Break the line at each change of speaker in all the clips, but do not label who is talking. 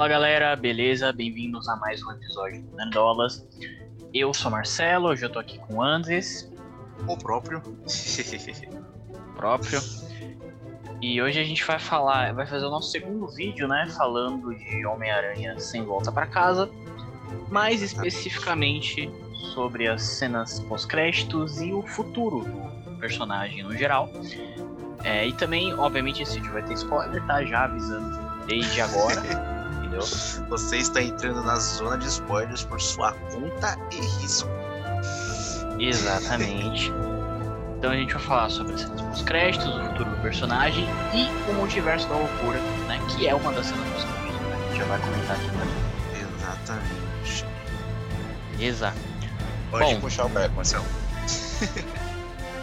Fala galera, beleza? Bem-vindos a mais um episódio do Nerdolas. Eu sou Marcelo, hoje eu tô aqui com o Andres.
O próprio.
próprio. E hoje a gente vai falar, vai fazer o nosso segundo vídeo, né? Falando de Homem-Aranha sem volta para casa. Mais especificamente sobre as cenas pós-créditos e o futuro do personagem no geral. É, e também, obviamente, esse vídeo vai ter spoiler, tá? Já avisando desde agora. entendeu?
Você está entrando na zona de spoilers por sua conta e risco.
Exatamente. Então a gente vai falar sobre as cenas pós-créditos, o futuro do personagem e o multiverso da loucura, né? Que é uma das cenas pós-créditos, né? A gente já vai comentar aqui também.
Exatamente.
Exato.
Pode
Bom.
puxar o breco, Marcelo.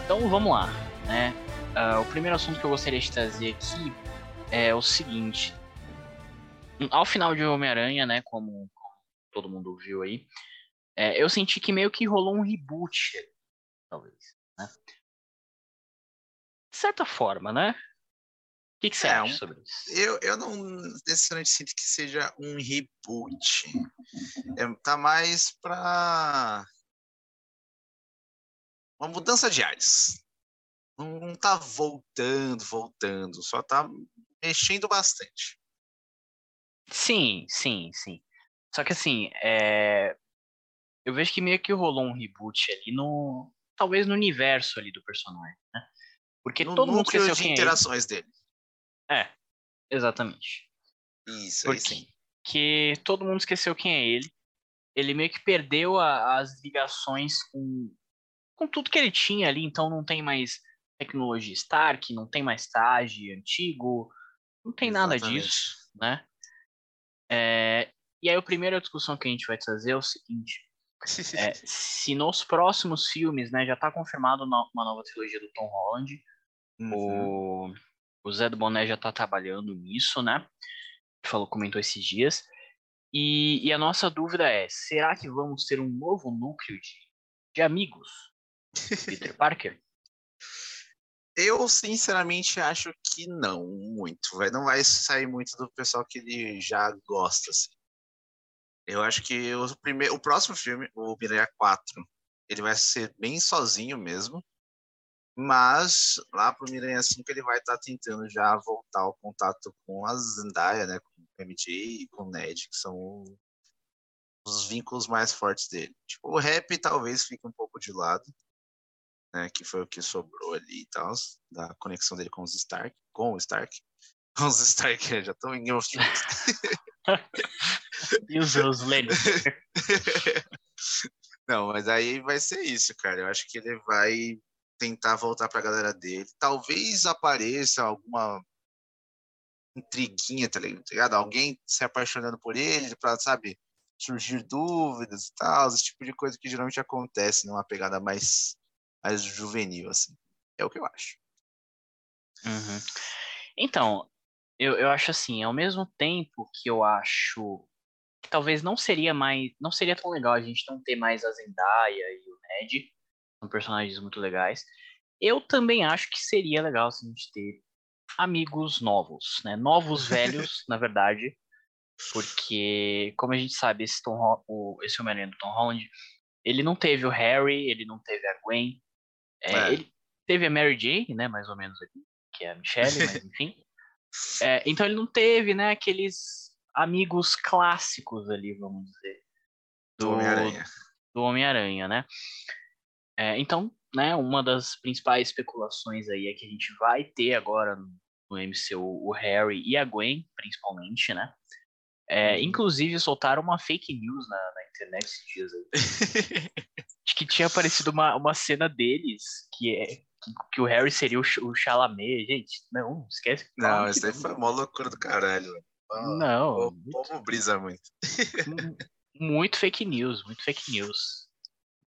Então vamos lá, né? Ah, o primeiro assunto que eu gostaria de trazer aqui é o seguinte. Ao final de Homem-Aranha, né, como, todo mundo viu aí, é, eu senti que meio que rolou um reboot, talvez, né? De certa forma, né? O que, que você
É,
acha sobre isso?
Eu, eu não necessariamente sinto que seja um reboot. É, tá mais pra. Uma mudança de ares. Não, não tá voltando, voltando. Só tá mexendo bastante.
Sim, sim, sim. Só que assim, é... eu vejo que meio que rolou um reboot ali no. Talvez no universo ali do personagem, né? Porque
no
todo mundo esqueceu
de
quem é
interações dele.
É, exatamente.
Isso, aí
Porque
sim.
que todo mundo esqueceu quem é ele. Ele meio que perdeu a- as ligações com, com tudo que ele tinha ali, então não tem mais tecnologia Stark, não tem mais traje antigo, não tem nada
Exatamente.
disso, né? É, e aí a primeira discussão que a gente vai trazer é o seguinte. É, se nos próximos filmes, né, já tá confirmado uma nova trilogia do Tom Holland,
Uhum.
o, o Zé do Boné já tá trabalhando nisso, né? Falou, comentou esses dias. E, e a nossa dúvida é: será que vamos ter um novo núcleo de, de amigos? Peter Parker?
Eu, sinceramente, acho que não, muito. Vai, não vai sair muito do pessoal que ele já gosta, assim. Eu acho que o, primeiro, o próximo filme, o Miranha 4, ele vai ser bem sozinho mesmo. Mas lá pro Miranha 5 ele vai estar tentando já voltar ao contato com a Zendaya, né? Com o MJ e com o Ned, que são os vínculos mais fortes dele. Tipo, o rap talvez fique um pouco de lado né, que foi o que sobrou ali e tal, da conexão dele com os Stark, com o Stark. Com os Stark, eu já tô em Thrones.
E os, os Lannister?
Não, mas aí vai ser isso, cara. Eu acho que ele vai tentar voltar pra galera dele. Talvez apareça alguma intriguinha, tá ligado? Alguém se apaixonando por ele, pra, sabe, surgir dúvidas e tal, esse tipo de coisa que geralmente acontece numa pegada mais, mais juvenil, assim. É o que eu acho.
Uhum. Então, eu, eu acho assim, ao mesmo tempo que eu acho que talvez não seria mais, não seria tão legal a gente não ter mais a Zendaya e o Ned, são personagens muito legais. Eu também acho que seria legal se a gente ter amigos novos, né? Novos velhos, na verdade, porque como a gente sabe, esse Tom o esse Homem-Aranha do Tom Holland, ele não teve o Harry, ele não teve a Gwen, é,
É.
ele teve a Mary Jane, né, mais ou menos ali, que é a Michelle, mas enfim. É, então ele não teve, né, aqueles amigos clássicos ali, vamos dizer,
Do Homem-Aranha.
do Homem-Aranha, né? É, então, né, uma das principais especulações aí é que a gente vai ter agora no MCU o Harry e a Gwen, principalmente, né? É,
Uhum.
Inclusive soltaram uma fake news na, na internet esses dias aí. de que tinha aparecido uma, uma cena deles que é que, que o Harry seria o, o Chalamet. Gente, não, esquece.
Não, isso daí foi uma loucura do caralho. Ah,
Não,
O povo brisa muito.
Mu- muito fake news, muito fake news.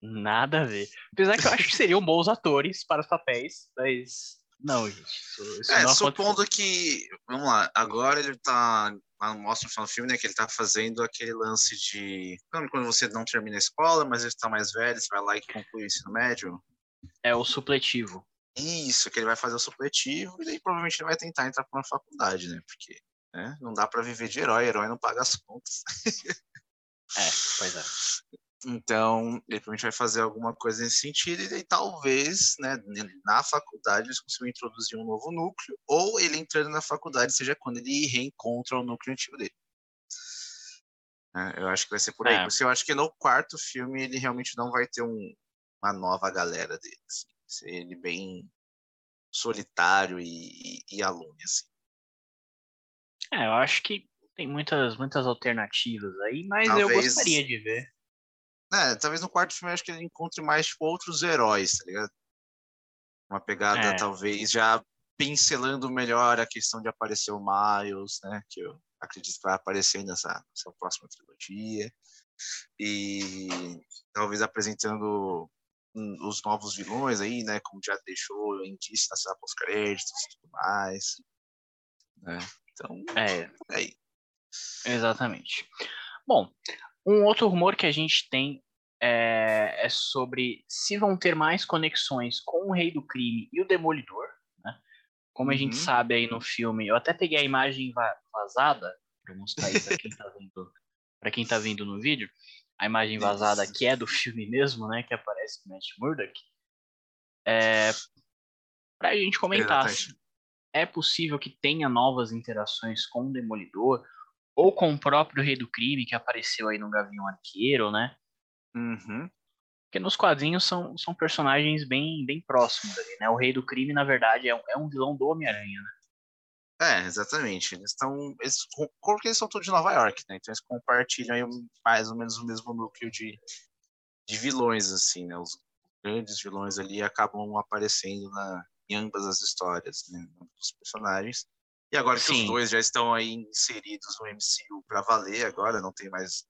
Nada a ver. Apesar que eu acho que seriam bons atores para os papéis, mas. Não, gente. Isso, isso
É,
não
supondo
aconteceu.
que. Vamos lá, agora ele tá. Lá Mostra no final do filme, né? Que ele tá fazendo aquele lance de. Quando você não termina a escola, mas ele tá mais velho, você vai lá e conclui o ensino médio?
É o supletivo.
Isso, que ele vai fazer o supletivo, e daí provavelmente ele vai tentar entrar pra uma faculdade, né? Porque Né? Não dá para viver de herói, herói não paga as contas.
é, pois é.
Então, ele provavelmente vai fazer alguma coisa nesse sentido, e talvez, né, na faculdade, eles consigam introduzir um novo núcleo, ou ele entrando na faculdade seja quando ele reencontra o núcleo antigo dele. É, eu acho que vai ser por aí. É. Porque eu acho que no quarto filme ele realmente não vai ter um, uma nova galera dele. Assim. Ser ele bem solitário e, e, e aluno, assim.
É, eu acho que tem muitas, muitas alternativas aí, mas Talvez... eu gostaria de ver.
É, talvez no quarto filme eu acho que ele encontre mais tipo, outros heróis, tá ligado? Uma pegada, é. talvez, já pincelando melhor a questão de aparecer o Miles, né? Que eu acredito que vai aparecer nessa, nessa próxima trilogia. E talvez apresentando os novos vilões aí, né? Como já deixou indício nas pós-créditos e tudo mais. Né? Então,
é.
é aí.
Exatamente. Bom, um outro rumor que a gente tem é, é, sobre se vão ter mais conexões com o Rei do Crime e o Demolidor. Né? Como a gente uhum. sabe aí no filme, eu até peguei a imagem vazada para mostrar aí para quem está vendo, para quem tá vendo no vídeo, a imagem vazada que é do filme mesmo, né, que aparece com Matt Murdock. É, para a gente comentar é possível que tenha novas interações com o Demolidor ou com o próprio Rei do Crime, que apareceu aí no Gavião Arqueiro, né?
Uhum.
Porque nos quadrinhos são, são personagens bem, bem próximos ali, né? O Rei do Crime, na verdade, é um, é um vilão do Homem-Aranha, né?
É, exatamente. Eles estão. Eles, porque eles são todos de Nova York, né? Então eles compartilham aí mais ou menos o mesmo núcleo de, de vilões, assim, né? Os grandes vilões ali acabam aparecendo na, em ambas as histórias, né? Dos personagens. E agora Sim. que os dois já estão aí inseridos no MCU para valer, agora não tem mais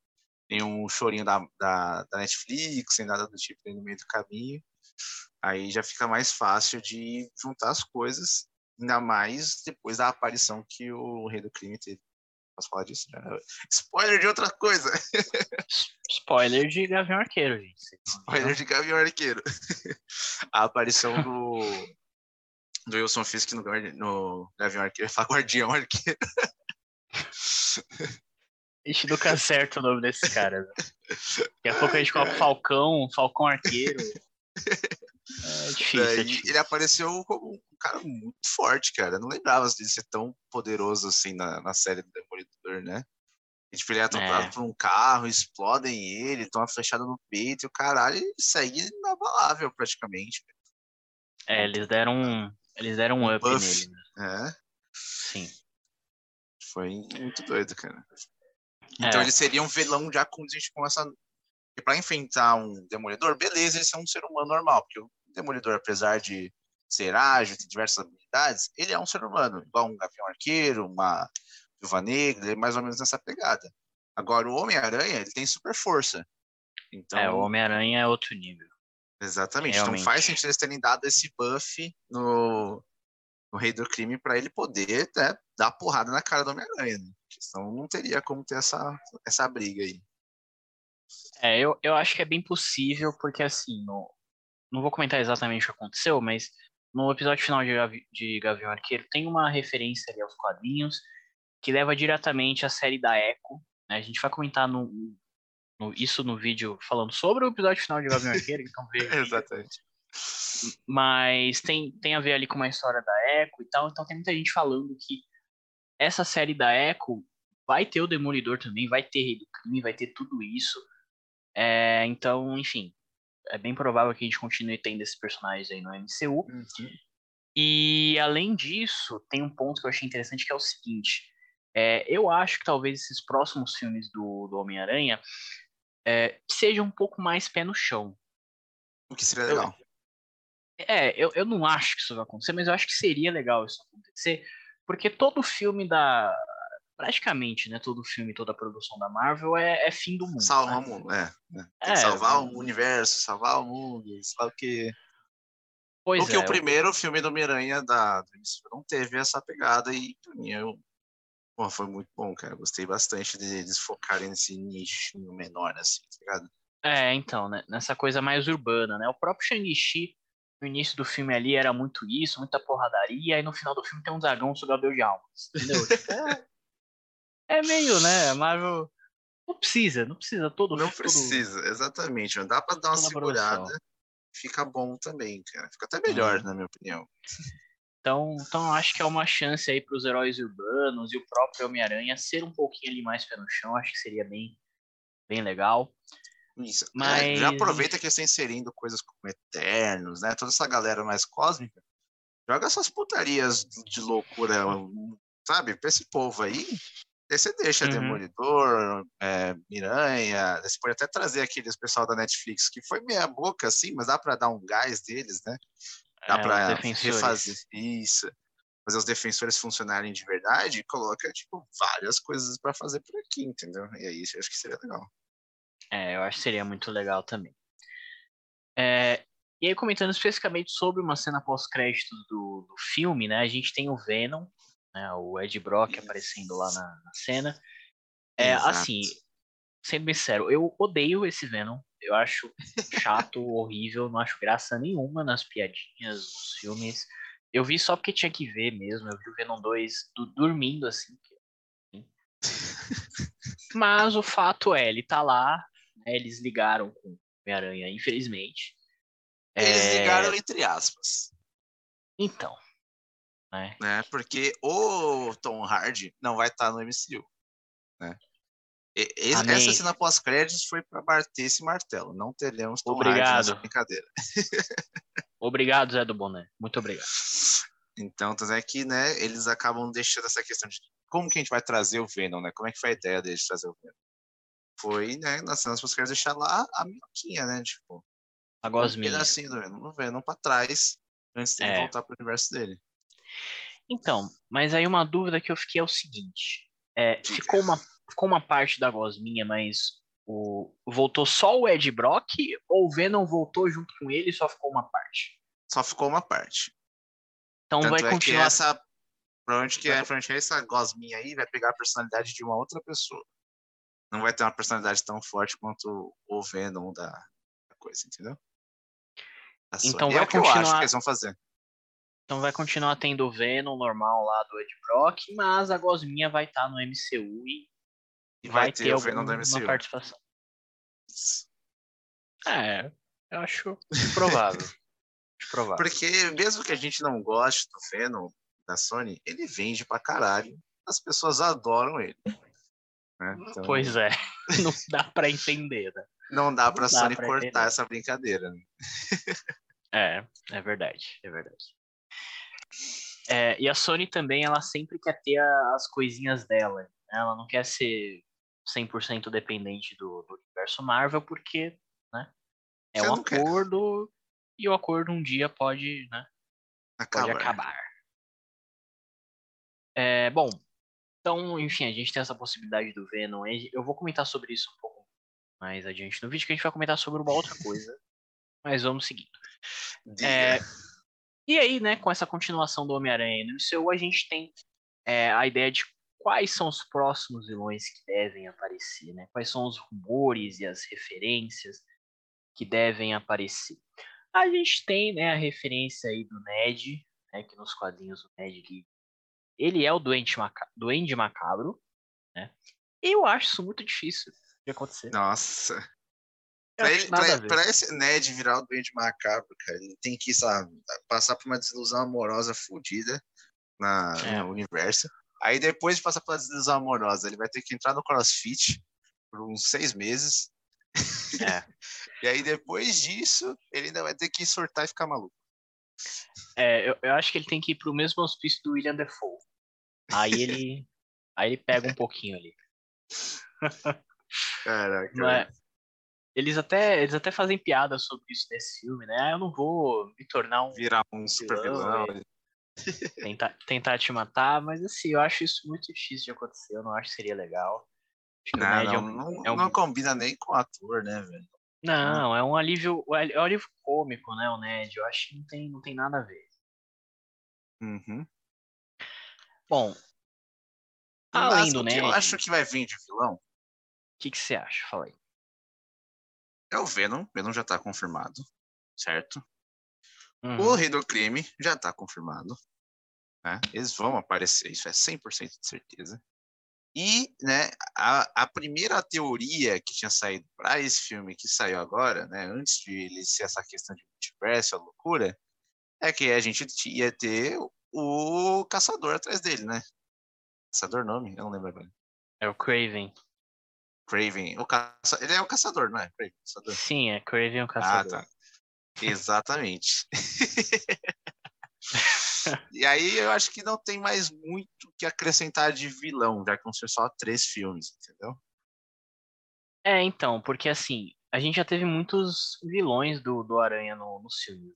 nenhum chorinho da, da, da Netflix, sem nada do tipo no meio do caminho. Aí já fica mais fácil de juntar as coisas, ainda mais depois da aparição que o Rei do Crime teve. Posso falar disso? Né? Spoiler de outra coisa.
Spoiler de Gavião Arqueiro, gente.
Spoiler de Gavião Arqueiro. A aparição do, do Wilson Fisk no, no Gavião Arqueiro. Fala Guardião Arqueiro.
Ixi, nunca acerta o nome desse cara. Daqui a pouco a gente coloca Falcão, Falcão Arqueiro. É difícil, é difícil.
Ele apareceu como um cara muito forte, cara. não lembrava de ser tão poderoso assim na, na série do Demolidor, né? E, tipo, ele é atropelado é. por um carro, explodem ele, toma flechada no peito e o caralho ele segue inabalável praticamente.
É, eles deram um, eles deram um up Buff. nele.
Né?
É. Sim.
Foi muito doido, cara. Então é. ele seria um vilão já com, com essa. E pra enfrentar um demolidor, beleza, ele é um ser humano normal, porque o demolidor, apesar de ser ágil, ter diversas habilidades, ele é um ser humano, igual um gavião arqueiro, uma viúva negra, é mais ou menos nessa pegada. Agora, o Homem-Aranha, ele tem super força. Então,
é, o Homem-Aranha é outro nível.
Exatamente. Então, Realmente. Então faz sentido eles terem dado esse buff no, no Rei do Crime para ele poder né, dar porrada na cara do Homem-Aranha. Né? Senão não teria como ter essa, essa briga aí.
É, eu, eu acho que é bem possível, porque assim, no, não vou comentar exatamente o que aconteceu, mas no episódio final de, Gavi, de Gavião Arqueiro tem uma referência ali aos quadrinhos que leva diretamente à série da Echo. Né? A gente vai comentar no, no, isso no vídeo falando sobre o episódio final de Gavião Arqueiro, então veja.
Exatamente.
Mas tem, tem a ver ali com uma história da Echo e tal, então tem muita gente falando que essa série da Echo vai ter o Demolidor também, vai ter Rei do Crime, vai ter tudo isso. É, então, enfim, é bem provável que a gente continue tendo esses personagens aí no MCU. Uhum. E além disso, tem um ponto que eu achei interessante que é o seguinte: é, eu acho que talvez esses próximos filmes do, do Homem-Aranha é, sejam um pouco mais pé no chão.
O que seria legal.
Eu, é, eu, eu não acho que isso vai acontecer, mas eu acho que seria legal isso acontecer, porque todo filme da. Praticamente, né? Todo filme, toda a produção da Marvel é, é fim do mundo.
Salvar né? o mundo, é. Né? Tem é, salvar o universo, salvar o mundo, sabe o que. Pois Porque é, o primeiro filme do Miranha da não teve essa pegada e pra mim eu, pô, foi muito bom, cara. Gostei bastante de eles focarem nesse nicho menor, assim, tá ligado?
É, então, né? Nessa coisa mais urbana, né? O próprio Shang-Chi no início do filme ali era muito isso, muita porradaria, e no final do filme tem um dragão sobre de almas, entendeu? Tipo, é, É meio, né? Marvel não precisa, não precisa todo
Não
todo-
precisa, exatamente. Dá pra dar uma
produção.
segurada. Fica bom também, cara. Fica até melhor,
Uhum.
na minha opinião.
Então, então acho que é uma chance aí para os heróis urbanos e o próprio Homem-Aranha ser um pouquinho ali mais pé no chão. Acho que seria bem, bem legal.
Isso. É,
Mas-
já aproveita que estão inserindo coisas como Eternos, né? Toda essa galera mais cósmica. Joga essas putarias de loucura, sabe? Pra esse povo aí. Aí você deixa
Uhum.
Demolidor, é, Miranha. Você pode até trazer aqueles pessoal da Netflix, que foi meia boca, assim, mas dá pra dar um gás deles, né? Dá
É, defensores.
refazer isso. Fazer os defensores funcionarem de verdade e coloca, tipo, várias coisas pra fazer por aqui, entendeu? E aí eu acho que seria legal.
É, eu acho que seria muito legal também. É, e aí, comentando especificamente sobre uma cena pós-créditos do, do filme, né? A gente tem o Venom, né, o Ed Brock
Isso.
aparecendo lá na, na cena. É,
Exato.
assim, sendo bem sincero, eu odeio esse Venom. Eu acho chato, horrível, não acho graça nenhuma nas piadinhas, nos filmes. Eu vi só porque tinha que ver mesmo. Eu vi o Venom 2 du- dormindo assim. Mas o fato é, ele tá lá, né, eles ligaram com o Homem-Aranha, infelizmente.
Eles
É,
ligaram entre aspas,
Então, né?
né? Porque o Tom Hardy não vai estar no MCU, né? E- essa cena pós-créditos foi para bater esse martelo. Não teremos Tom
Obrigado.
nessa brincadeira.
Obrigado, Zé do Boné. Muito obrigado.
Então, tanto é que, né, eles acabam deixando essa questão de como que a gente vai trazer o Venom, né? Como é que foi a ideia deles de trazer o Venom? Foi, né, nas cenas pós-créditos deixar lá a minhoquinha, né? Tipo,
A
um
gosminha.
pedacinho do Venom, no Venom pra trás, antes de
É.
voltar pro universo dele.
Então, mas aí uma dúvida que eu fiquei é o seguinte: é, ficou, uma, ficou uma parte da gosminha, mas o, voltou só o Ed Brock ou o Venom voltou junto com ele e só ficou uma parte?
Só ficou uma parte.
Então
Tanto
vai
é
continuar.
essa. Provavelmente que, é, provavelmente essa gosminha aí vai pegar a personalidade de uma outra pessoa. Não vai ter uma personalidade tão forte quanto o Venom da, da coisa, entendeu? Sony.
Então vai
é o que eu acho
continuar-
que eles vão fazer.
Então vai continuar tendo o Venom normal lá do Ed Brock, mas a gosminha vai estar no MCU e
E
vai,
vai
ter,
ter o Venom da MCU.
participação. É, eu acho provável. acho provável.
Porque mesmo que a gente não goste do Venom da Sony, ele vende pra caralho. As pessoas adoram ele. né? Então,
Pois é, não dá pra entender, né?
Não dá pra
não
Sony
pra
cortar
entender.
essa brincadeira. né?
É, é verdade, é verdade. É, e a Sony também, ela sempre quer ter a- as coisinhas dela. né? Ela não quer ser 100% dependente do, do universo Marvel, porque né, é um acordo e o acordo um dia pode, né, pode
Acabar.
acabar. É, bom, então, enfim, a gente tem essa possibilidade do Venom. Eu vou comentar sobre isso um pouco mais adiante no vídeo, que a gente vai comentar sobre uma outra coisa. Mas vamos seguindo. É, e aí, né, com essa continuação do Homem-Aranha no MCU, a gente tem é, a ideia de quais são os próximos vilões que devem aparecer, né? Quais são os rumores e as referências que devem aparecer. A gente tem, né, a referência aí do Ned, né, que nos quadrinhos o Ned ele, ele é o doente maca Duende Macabro, né? E eu acho isso muito difícil de acontecer.
Nossa. Pra, ele, pra, pra esse Ned virar o doente macabro, cara, ele tem que, sabe, passar por uma desilusão amorosa fodida na,
É.
no universo. Aí depois de passar pela desilusão amorosa, ele vai ter que entrar no crossfit por uns seis meses.
É.
E aí depois disso, ele ainda vai ter que surtar e ficar maluco.
É, eu, eu acho que ele tem que ir pro mesmo hospício do William Defoe. Aí ele, aí ele pega um pouquinho ali.
Caraca.
Não é? Eles até, eles até fazem piada sobre isso nesse filme, né? Ah, eu não vou me tornar um
Virar um super vilão.
vilão, tentar, tentar te matar, mas assim, eu acho isso muito difícil de acontecer. Eu não acho que seria legal. Acho o
Não,
Ned é
não,
um-
não,
é um-
não combina nem com o ator, né, velho?
Não, é um alívio, é um alívio cômico, né, o Ned. Eu acho que não tem, não tem nada a ver.
Uhum.
Bom, além
Mas
do
o
Ned,
eu
o
acho que vai vir de vilão
que, que você acha? Fala aí.
é o Venom. Venom já tá confirmado, certo?
Uhum.
O Rei do Crime já tá confirmado. né? Eles vão aparecer, isso é 100% de certeza. E né, a, a primeira teoria que tinha saído para esse filme que saiu agora, né, antes de ele ser essa questão de multiverso, a loucura, é que a gente ia ter o caçador atrás dele, né? Caçador nome? Eu não lembro agora.
É o Craven.
Craven. O caça... Ele é o caçador, não é? Craven, caçador.
Sim, é Craven o caçador. Ah, tá.
Exatamente. e aí eu acho que não tem mais muito que acrescentar de vilão, já que vão ser só três filmes, entendeu?
É, então, porque assim, a gente já teve muitos vilões do, do Aranha no, no filme.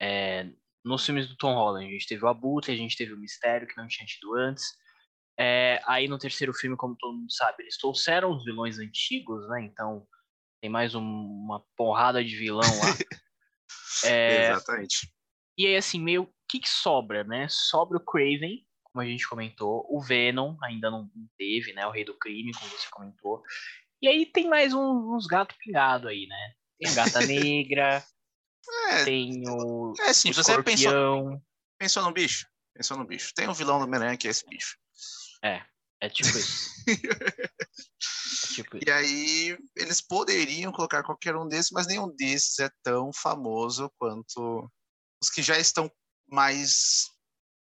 É, nos filmes do Tom Holland, a gente teve o Abutre, a gente teve o Mistério, que não tinha tido antes. É, aí no terceiro filme, como todo mundo sabe, eles trouxeram os vilões antigos, né? Então tem mais um, uma porrada de vilão lá.
é, Exatamente.
E aí, assim, meio. O que, que sobra, né? Sobra o Craven, como a gente comentou. O Venom ainda não teve, né? O Rei do Crime, como você comentou. E aí tem mais um, uns gatos pingados aí, né? Tem Gata Negra, é, tem o.
É sim, você pensou, pensou no bicho? Pensou no bicho. Tem um vilão do Homem-Aranha que é esse bicho.
É, é tipo isso.
é tipo isso. E aí, eles poderiam colocar qualquer um desses, mas nenhum desses é tão famoso quanto os que já estão mais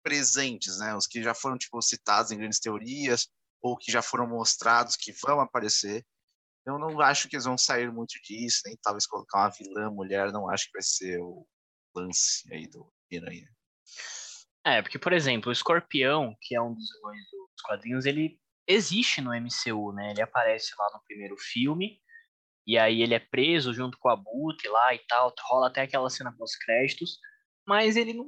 presentes, né? Os que já foram tipo citados em grandes teorias ou que já foram mostrados que vão aparecer. Eu não acho que eles vão sair muito disso, nem talvez colocar uma vilã mulher, não acho que vai ser o lance aí do Piranha.
É, porque, por exemplo, o Escorpião, que é um dos vilões dos quadrinhos, ele existe no MCU, né? Ele aparece lá no primeiro filme, e aí ele é preso junto com a Boot lá e tal, rola até aquela cena pós-créditos, mas ele não,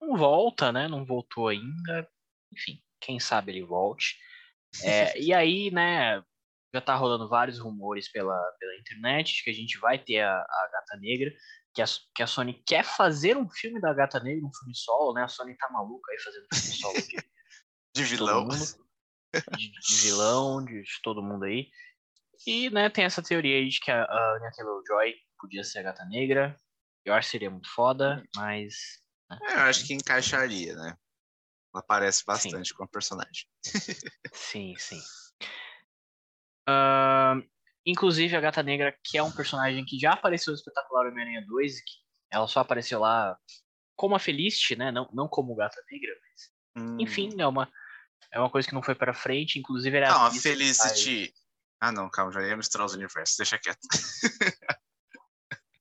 não volta, né? Não voltou ainda. Enfim, quem sabe ele volte. É, e aí, né, já tá rolando vários rumores pela, pela internet de que a gente vai ter a, a Gata Negra que a, que a Sony quer fazer um filme da Gata Negra, um filme solo, né? A Sony tá maluca aí fazendo filme solo de,
de vilão.
De, de, vilão, de, de, todo mundo aí. E, né, tem essa teoria aí de que a, a Anya Taylor-Joy podia ser a Gata Negra. Eu acho que seria muito foda, mas...
Né, é, eu acho que encaixaria, né? Ela parece bastante sim. com a personagem.
sim, sim. Uh, Inclusive a Gata Negra, que é um personagem que já apareceu no Espetacular Homem-Aranha 2, que ela só apareceu lá como a Felicity, né? Não, não como Gata Negra, mas... Hum. Enfim, é uma, é uma coisa que não foi para frente, inclusive era...
Não, a Felicity... Ah, não, calma, já ia misturar os universos, deixa quieto.
O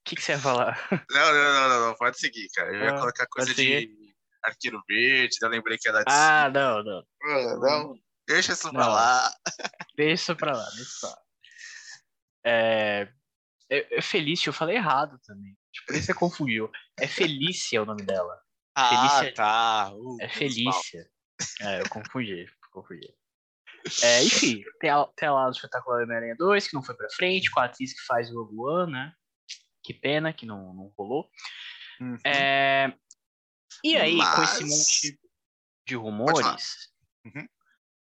que, que você ia falar?
Não, não, não, não, não, pode seguir, cara. Eu ia ah, colocar coisa de Arqueiro Verde, eu lembrei que era de...
Ah, não, não.
Não, não. deixa isso pra não. lá.
Deixa isso pra lá, deixa isso pra lá. É, é, é Felícia, eu falei errado também. Tipo, você confundiu. É Felícia o nome dela.
Ah, Felícia, tá.
Uh, é Felícia. É, eu confundi, confundi. É, enfim, tem, a, tem lá o espetacular Homem-Aranha 2, que não foi pra frente, com a atriz que faz o Rogue One, né? Que pena que não, não rolou. Uhum. É, e aí, Mas... com esse monte de rumores, uhum.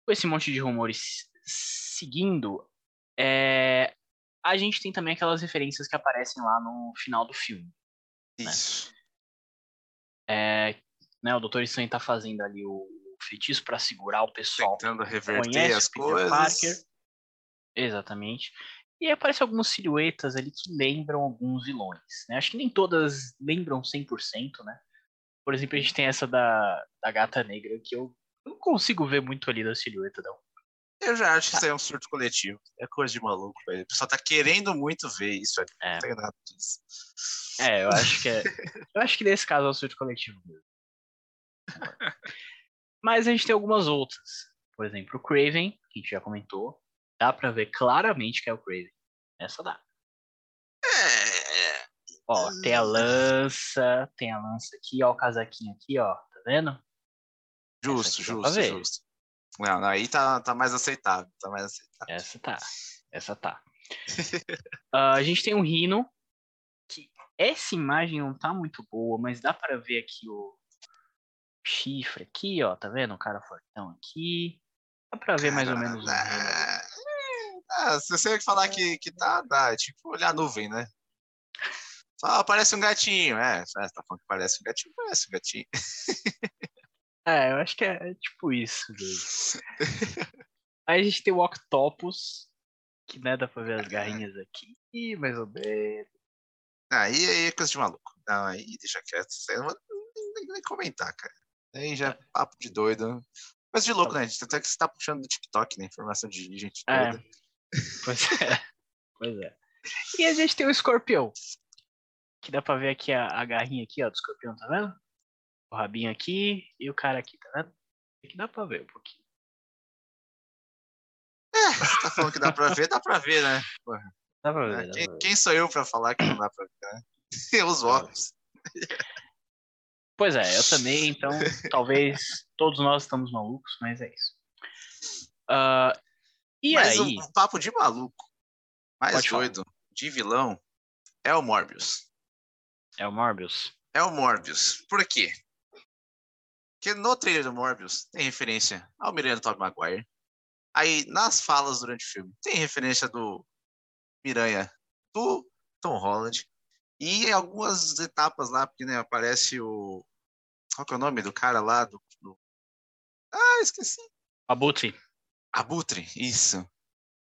com esse monte de rumores seguindo, é, a gente tem também aquelas referências que aparecem lá no final do filme.
Né? Isso. Né?
É, né, o Dr. Strange tá fazendo ali o feitiço para segurar o pessoal.
Tentando reverter as coisas. Parker.
Exatamente. E aparecem algumas silhuetas ali que lembram alguns vilões. Né? Acho que nem todas lembram 100%, né? Por exemplo, a gente tem essa da, da gata negra, que eu não consigo ver muito ali da silhueta, não.
Eu já acho que isso aí é um surto coletivo. É coisa de maluco, velho. O pessoal tá querendo muito ver isso aqui. É. Não tem nada disso.
É, eu acho que é. eu acho que nesse caso é um surto coletivo mesmo. Mas a gente tem algumas outras. Por exemplo, o Craven, que a gente já comentou. Dá pra ver claramente que é o Craven. Essa dá.
É.
Ó, tem a lança, tem a lança aqui, ó, o casaquinho aqui, ó. Tá vendo?
Justo, justo, justo. Não, aí tá, tá mais aceitável, tá mais aceitável.
Essa tá, essa tá. uh, a gente tem um Rhino, que essa imagem não tá muito boa, mas dá para ver aqui o chifre aqui, ó, tá vendo? O cara fortão aqui. Dá pra ver mais ou menos.
Ah, ah, se você falar que, que tá, dá. É tipo olhar a nuvem, né? Só parece um gatinho, é. Você tá falando que parece um gatinho? Parece um gatinho.
É, eu acho que é, é tipo isso. Aí a gente tem o Octopus, que né, dá pra ver as garrinhas aqui, mais ou menos.
Aí, aí é coisa de maluco. Não, aí deixa quieto. Eu não vou nem, nem comentar, cara. Aí já é papo de doido. Coisa de louco, né? Até que você tá puxando do TikTok, né? Informação de gente
É.
doida.
Pois é. Pois é. E a gente tem o escorpião. Que dá pra ver aqui a, a garrinha aqui, ó, do escorpião, tá vendo? O rabinho aqui e o cara aqui, tá vendo? Aqui dá pra ver um pouquinho.
Você tá falando que dá pra ver, dá pra ver, né?
Dá pra ver,
né?
dá pra
Quem,
ver.
quem sou eu pra falar que não dá pra ver, né? Os óculos.
Pois é, eu também, então talvez todos nós estamos malucos, mas é isso. Ah, e
Mas
aí,
um, um papo de maluco, mais
Pode falar.
doido, de vilão, é o Morbius.
é o Morbius.
É o Morbius. Por quê? Porque no trailer do Morbius tem referência ao Miranha do Tobey Maguire. Aí, nas falas durante o filme, tem referência do Miranha do Tom Holland. E em algumas etapas lá, porque né, aparece o. Qual que é o nome do cara lá? Do, do- Ah, esqueci.
Abutre.
Abutre, isso.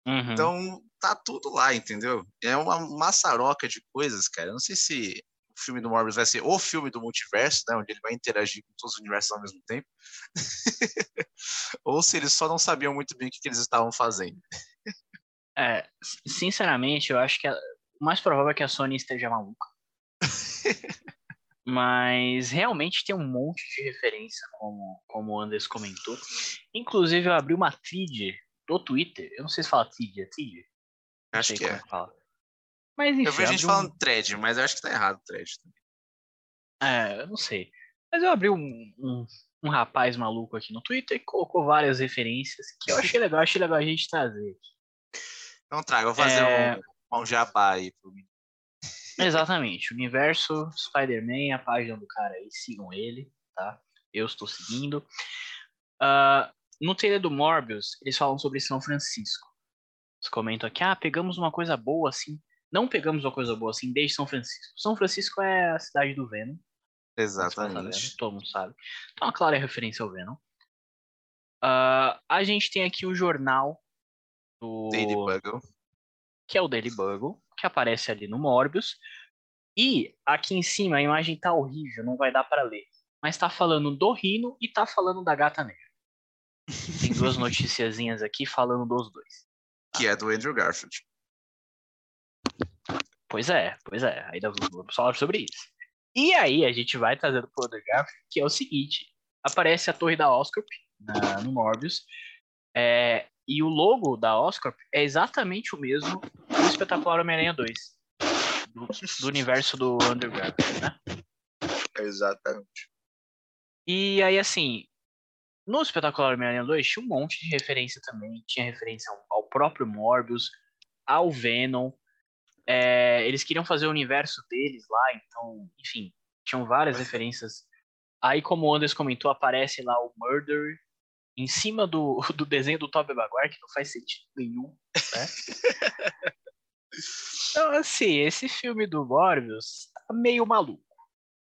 Uhum.
Então, tá tudo lá, entendeu? É uma maçaroca de coisas, cara. Eu não sei se o filme do Morbius vai ser o filme do multiverso, né? Onde ele vai interagir com todos os universos ao mesmo tempo. Ou se eles só não sabiam muito bem o que, que eles estavam fazendo.
É, sinceramente, eu acho que a- o mais provável é que a Sony esteja maluca. Mas realmente tem um monte de referência, como, como o Anders comentou. Inclusive, eu abri uma feed do Twitter. Eu não sei se fala feed, é feed? Não
Acho
sei
que
como
é.
fala. Mas enfim,
Eu vejo gente
um-
falando thread, mas eu acho que tá errado o thread.
É, eu não sei. Mas eu abri um, um, um rapaz maluco aqui no Twitter que colocou várias referências que eu achei legal, achei legal a gente trazer.
Então traga, vou fazer
É.
um, um jabá aí pro mim.
Exatamente. Universo Spider-Man, a página do cara aí, sigam ele, tá? Eu estou seguindo. Ah, no trailer do Morbius, eles falam sobre São Francisco. Eles comentam aqui, ah, pegamos uma coisa boa assim. Não pegamos uma coisa boa assim desde São Francisco. São Francisco é a cidade do Venom.
Exatamente.
todo mundo sabe. Então, uma clara referência ao Venom. Ah, a gente tem aqui o jornal do
Daily Bugle.
que é o Daily Bugle, que aparece ali no Morbius. E aqui em cima a imagem tá horrível, não vai dar para ler. Mas tá falando do Rino e tá falando da Gata Negra. Tem duas noticiazinhas aqui falando dos dois.
Que é do Andrew Garfield.
Pois é, pois é. Ainda vamos falar sobre isso. E aí a gente vai trazendo pro Garfield, que é o seguinte. Aparece a torre da Oscorp na- no Morbius. é, e o logo da Oscorp é exatamente o mesmo do Espetacular Homem-Aranha 2. Do, do universo do Garfield, né?
Exatamente.
E aí, assim, no Espetacular Homem-Aranha 2 tinha um monte de referência também. Tinha referência ao, ao próprio Morbius, ao Venom. É, eles queriam fazer o universo deles lá, então, enfim, tinham várias referências. Aí, como o Anders comentou, aparece lá o Murder em cima do, do desenho do Tobey Maguire, que não faz sentido nenhum, né? Então, assim, esse filme do Morbius tá meio maluco.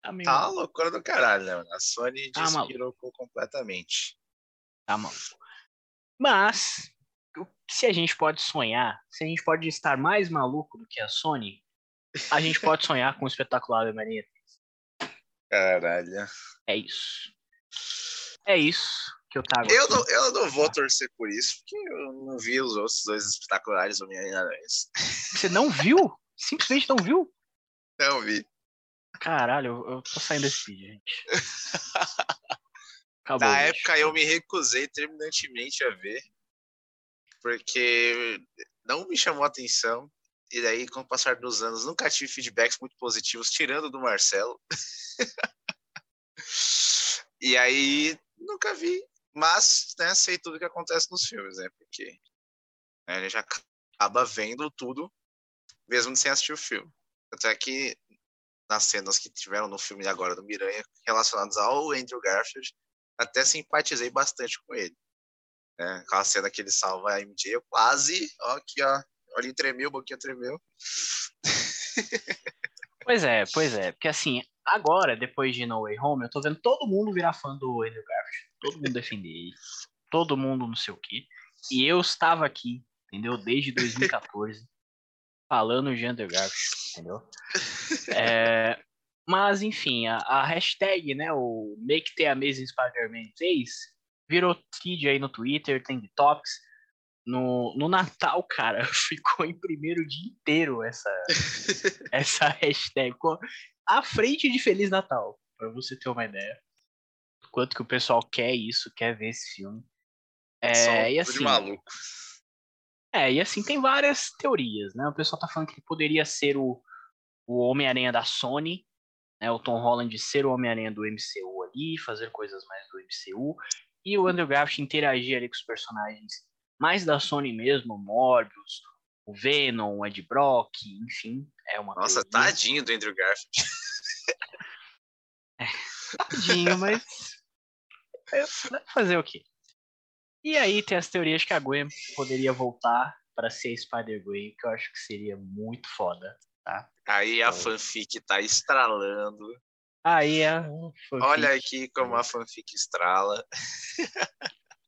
Tá meio
Tá uma loucura do caralho, né? A Sony
Tá maluco.
completamente.
Tá maluco. Mas, se a gente pode sonhar, se a gente pode estar mais maluco do que a Sony, a gente pode sonhar com o espetacular Homem-Aranha.
Caralho.
É isso. É isso que eu trago.
Eu
aqui.
não, eu não vou torcer por isso, porque eu não vi os outros dois espetaculares Homem-Aranhas.
Você não viu? Simplesmente não viu?
Não vi.
Caralho, eu, eu tô saindo desse vídeo, gente. Acabou.
Na
vídeo.
época eu me recusei terminantemente a ver, porque não me chamou atenção. E daí, com o passar dos anos, nunca tive feedbacks muito positivos, tirando do Marcelo. e aí, nunca vi. Mas, né, sei tudo que acontece nos filmes, né? Porque né, a gente acaba vendo tudo, mesmo sem assistir o filme. Até que nas cenas que tiveram no filme agora do Miranha, relacionadas ao Andrew Garfield, até simpatizei bastante com ele. Né? Aquela cena que ele salva a MJ, eu quase, ó, aqui, ó, olhinho tremeu, boquinha tremeu.
Pois é, pois é. Porque assim, agora, depois de No Way Home, eu tô vendo todo mundo virar fã do Andrew Garfield. Todo mundo defender ele. Todo mundo não sei o quê. E eu estava aqui, entendeu? Desde 2014, falando de Andrew Garfield, entendeu? É, mas, enfim, a, a, hashtag, né, o Make the Amazing Spider-Man 3, virou feed aí no Twitter, tem topics. No, no Natal, cara, ficou em primeiro dia inteiro essa, essa hashtag. À frente de Feliz Natal, para você ter uma ideia. Quanto que o pessoal quer isso, quer ver esse filme. É, e assim,
maluco.
É, e assim, tem várias teorias, né? O pessoal tá falando que poderia ser o, o Homem-Aranha da Sony, né? O Tom Holland ser o Homem-Aranha do MCU ali, fazer coisas mais do MCU, e o Andrew Garfield interagir ali com os personagens mais da Sony mesmo, o Morbius, o Venom, o Ed Brock, enfim, é uma
Nossa, teoria. tadinho do Andrew Garfield.
é, tadinho, mas fazer o quê? E aí tem as teorias que a Gwen poderia voltar para ser Spider-Gwen, que eu acho que seria muito foda, tá?
Aí a então... fanfic tá estralando.
Aí
fanfic... Olha aqui como a fanfic estrala.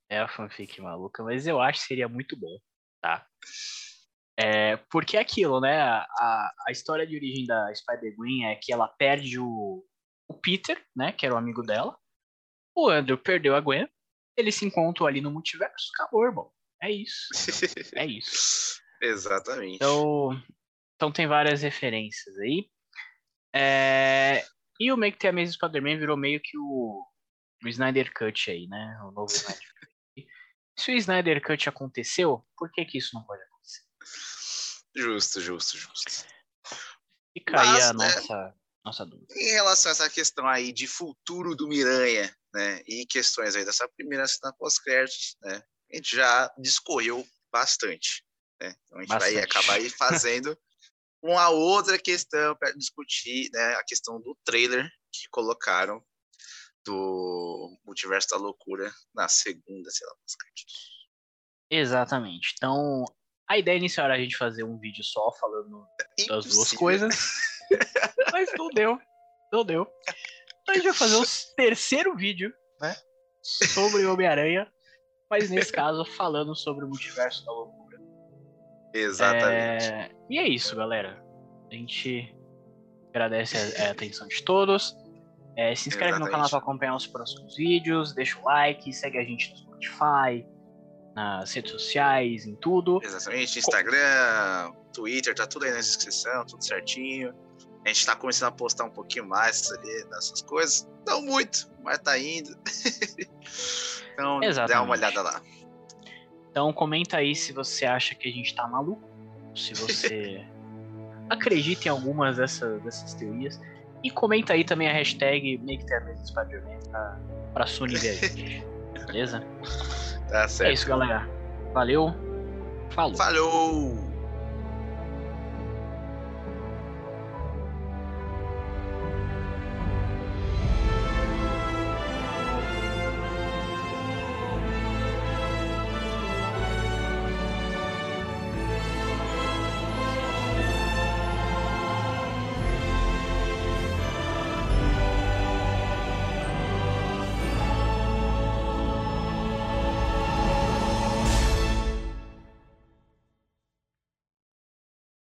é a fanfic maluca, mas eu acho que seria muito bom, tá? É, porque é aquilo, né? A, a história de origem da Spider-Gwen é que ela perde o, o Peter, né? Que era o amigo dela. O Andrew perdeu a Gwen eles se encontram ali no multiverso, acabou, irmão. É isso. é isso.
Exatamente.
Então, então tem várias referências aí. É... E o Make the Amazing Spider-Man virou meio que o... o Snyder Cut aí, né? O novo Snyder Cut. Se o Snyder Cut aconteceu, por que que isso não pode acontecer?
Justo, justo, justo.
Fica aí a né, nossa, nossa dúvida.
Em relação a essa questão aí de futuro do Miranha, né, e questões aí dessa primeira cena pós-créditos, né, a gente já discorreu bastante. Né? Então a gente bastante. vai acabar aí fazendo uma outra questão para discutir, né, a questão do trailer que colocaram do Multiverso da Loucura na segunda cena pós-créditos.
Exatamente. Então, a ideia inicial era a gente fazer um vídeo só falando é das duas coisas. Mas não deu. Não deu. Então a gente vai fazer o terceiro vídeo, né? Sobre Homem-Aranha. Mas nesse caso, falando sobre o multiverso da loucura.
Exatamente.
É... E é isso, galera. A gente agradece a, a atenção de todos. É, se inscreve Exatamente. no canal para acompanhar os próximos vídeos. Deixa o like, segue a gente no Spotify, nas redes sociais, em tudo.
Exatamente, Instagram, Twitter, tá tudo aí na descrição, tudo certinho. A gente tá começando a postar um pouquinho mais ali nessas coisas. Não muito, mas tá indo. então, Exatamente. dá uma olhada lá.
Então, comenta aí se você acha que a gente tá maluco. Se você acredita em algumas dessas, dessas teorias. E comenta aí também a hashtag MakeTheAmazingSpiderman pra, pra Sony ver a gente. Beleza?
Tá certo.
É isso, galera. Valeu. Falou.
Falou!